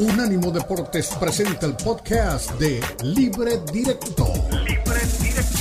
Unánimo Deportes presenta el podcast de Libre Directo. Libre Directo.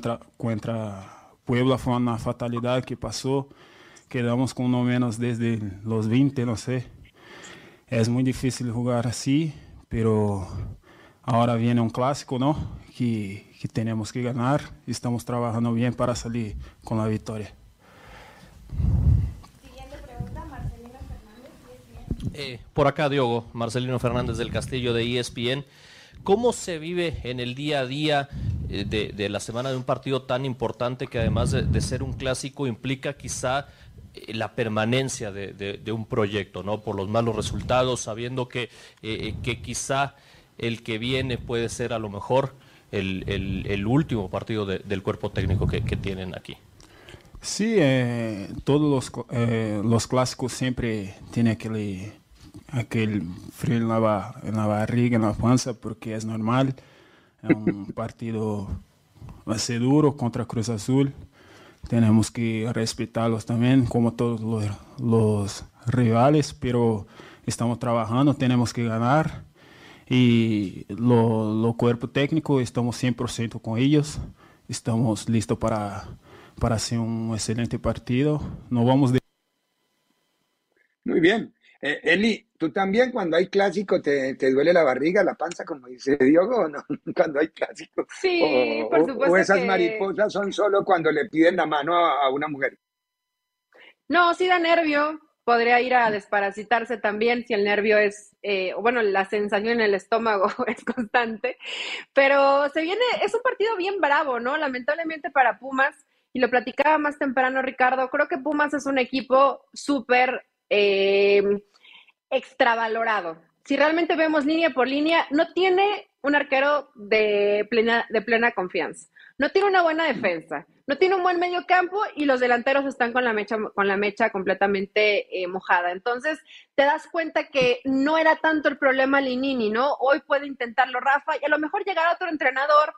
Contra, contra Puebla fue una fatalidad que pasó. Quedamos con no menos desde los 20, no sé. Es muy difícil jugar así, pero ahora viene un clásico, ¿no? Que, que tenemos que ganar. Estamos trabajando bien para salir con la victoria. Eh, por acá, Diogo, Marcelino Fernández del Castillo de ESPN. ¿Cómo se vive en el día a día eh, de, la semana de un partido tan importante que además de, ser un clásico implica quizá eh, la permanencia de, un proyecto, ¿no? Por los malos resultados, sabiendo que, eh, que quizá el que viene puede ser a lo mejor el, último partido del cuerpo técnico que, tienen aquí. Sí, todos los, los, clásicos siempre tienen aquel, aquel frío en la, en la barriga, en la panza, porque es normal. Es un partido va a ser duro contra Cruz Azul. Tenemos que respetarlos también, como todos los, rivales, pero estamos trabajando, tenemos que ganar. Y lo, lo cuerpo técnico, estamos 100% con ellos. Estamos listos para, para hacer un excelente partido. No vamos de... Muy bien. Eh, Eli, ¿tú también cuando hay clásico te, duele la barriga, la panza, como dice Diogo, o no? Cuando hay clásico. Sí, por supuesto. O esas mariposas son solo cuando le piden la mano a, una mujer. No, sí da nervio. Podría ir a desparasitarse también si el nervio es, eh, bueno, la sensación en el estómago es constante. Pero se viene, es un partido bien bravo, ¿no? Lamentablemente para Pumas, y lo platicaba más temprano Ricardo, creo que Pumas es un equipo súper eh, extravalorado. Si realmente vemos línea por línea, no tiene un arquero de plena, de plena confianza. No tiene una buena defensa, no tiene un buen medio campo y los delanteros están con la mecha, con la mecha completamente eh, mojada. Entonces, te das cuenta que no era tanto el problema Linini, ¿no? Hoy puede intentarlo Rafa y a lo mejor llegará otro entrenador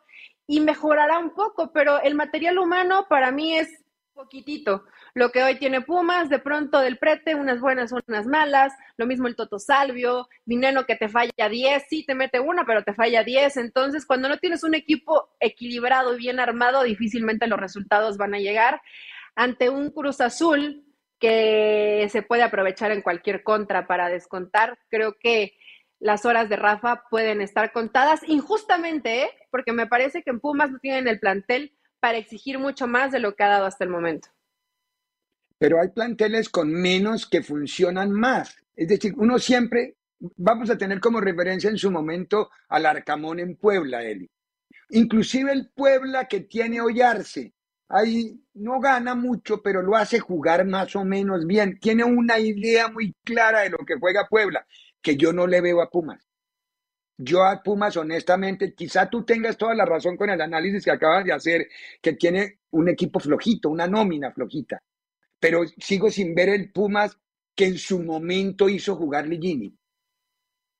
y mejorará un poco, pero el material humano para mí es poquitito. Lo que hoy tiene Pumas, de pronto del prete, unas buenas, unas malas, lo mismo el Toto Salvio, Dinero que te falla 10, sí te mete una, pero te falla 10. Entonces, cuando no tienes un equipo equilibrado y bien armado, difícilmente los resultados van a llegar ante un Cruz Azul que se puede aprovechar en cualquier contra para descontar. Creo que las horas de Rafa pueden estar contadas injustamente, ¿eh? porque me parece que en Pumas no tienen el plantel para exigir mucho más de lo que ha dado hasta el momento. Pero hay planteles con menos que funcionan más. Es decir, uno siempre, vamos a tener como referencia en su momento al Arcamón en Puebla, Eli. Inclusive el Puebla que tiene Ollarse, ahí no gana mucho, pero lo hace jugar más o menos bien. Tiene una idea muy clara de lo que juega Puebla, que yo no le veo a Pumas. Yo a Pumas, honestamente, quizá tú tengas toda la razón con el análisis que acabas de hacer, que tiene un equipo flojito, una nómina flojita. Pero sigo sin ver el Pumas que en su momento hizo jugar Ligini.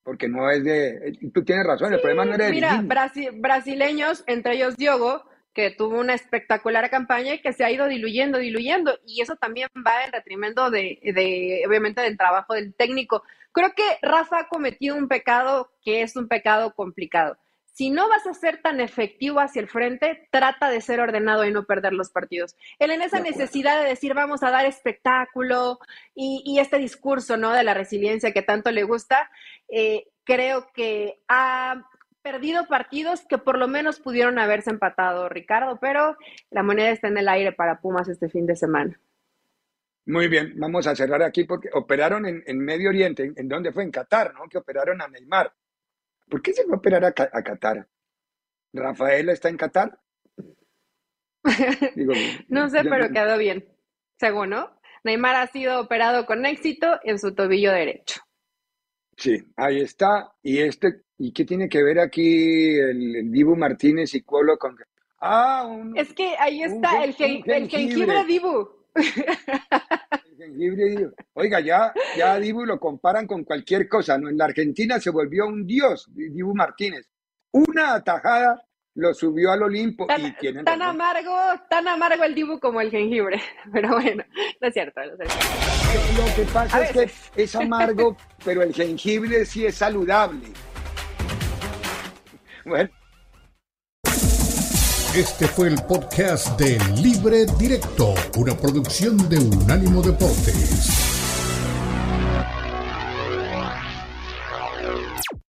Porque no es de. Tú tienes razón, el problema no era de Mira, brasileños, entre ellos Diogo, que tuvo una espectacular campaña y que se ha ido diluyendo, diluyendo. Y eso también va en detrimento de, de, obviamente, del trabajo del técnico. Creo que Rafa ha cometido un pecado que es un pecado complicado. Si no vas a ser tan efectivo hacia el frente, trata de ser ordenado y no perder los partidos. Él en esa necesidad de decir vamos a dar espectáculo y, este discurso ¿no? de la resiliencia que tanto le gusta, eh, creo que ha perdido partidos que por lo menos pudieron haberse empatado, Ricardo, pero la moneda está en el aire para Pumas este fin de semana. Muy bien, vamos a cerrar aquí porque operaron en, Medio Oriente, ¿en, dónde fue? En Qatar, ¿no? Que operaron a Neymar. ¿Por qué se fue a operar a, Qatar? ¿Rafael está en Qatar? no sé, pero quedó bien, según, ¿no? Neymar ha sido operado con éxito en su tobillo derecho. Sí, ahí está. Y este, ¿y qué tiene que ver aquí el, Dibu Martínez y Cuolo con Ah, un, es que ahí está el, jengibre Dibu. El jengibre Dibu. Oiga, ya, ya Dibu lo comparan con cualquier cosa, ¿no? En la Argentina se volvió un dios, Dibu Martínez. Una atajada lo subió al Olimpo tan, y tienen tan amargo, tan amargo el Dibu como el jengibre, pero bueno, no es cierto. No es cierto. Lo que pasa es que es amargo, pero el jengibre sí es saludable. Bueno. Este fue el podcast de Libre Directo, una producción de Unánimo Deportes.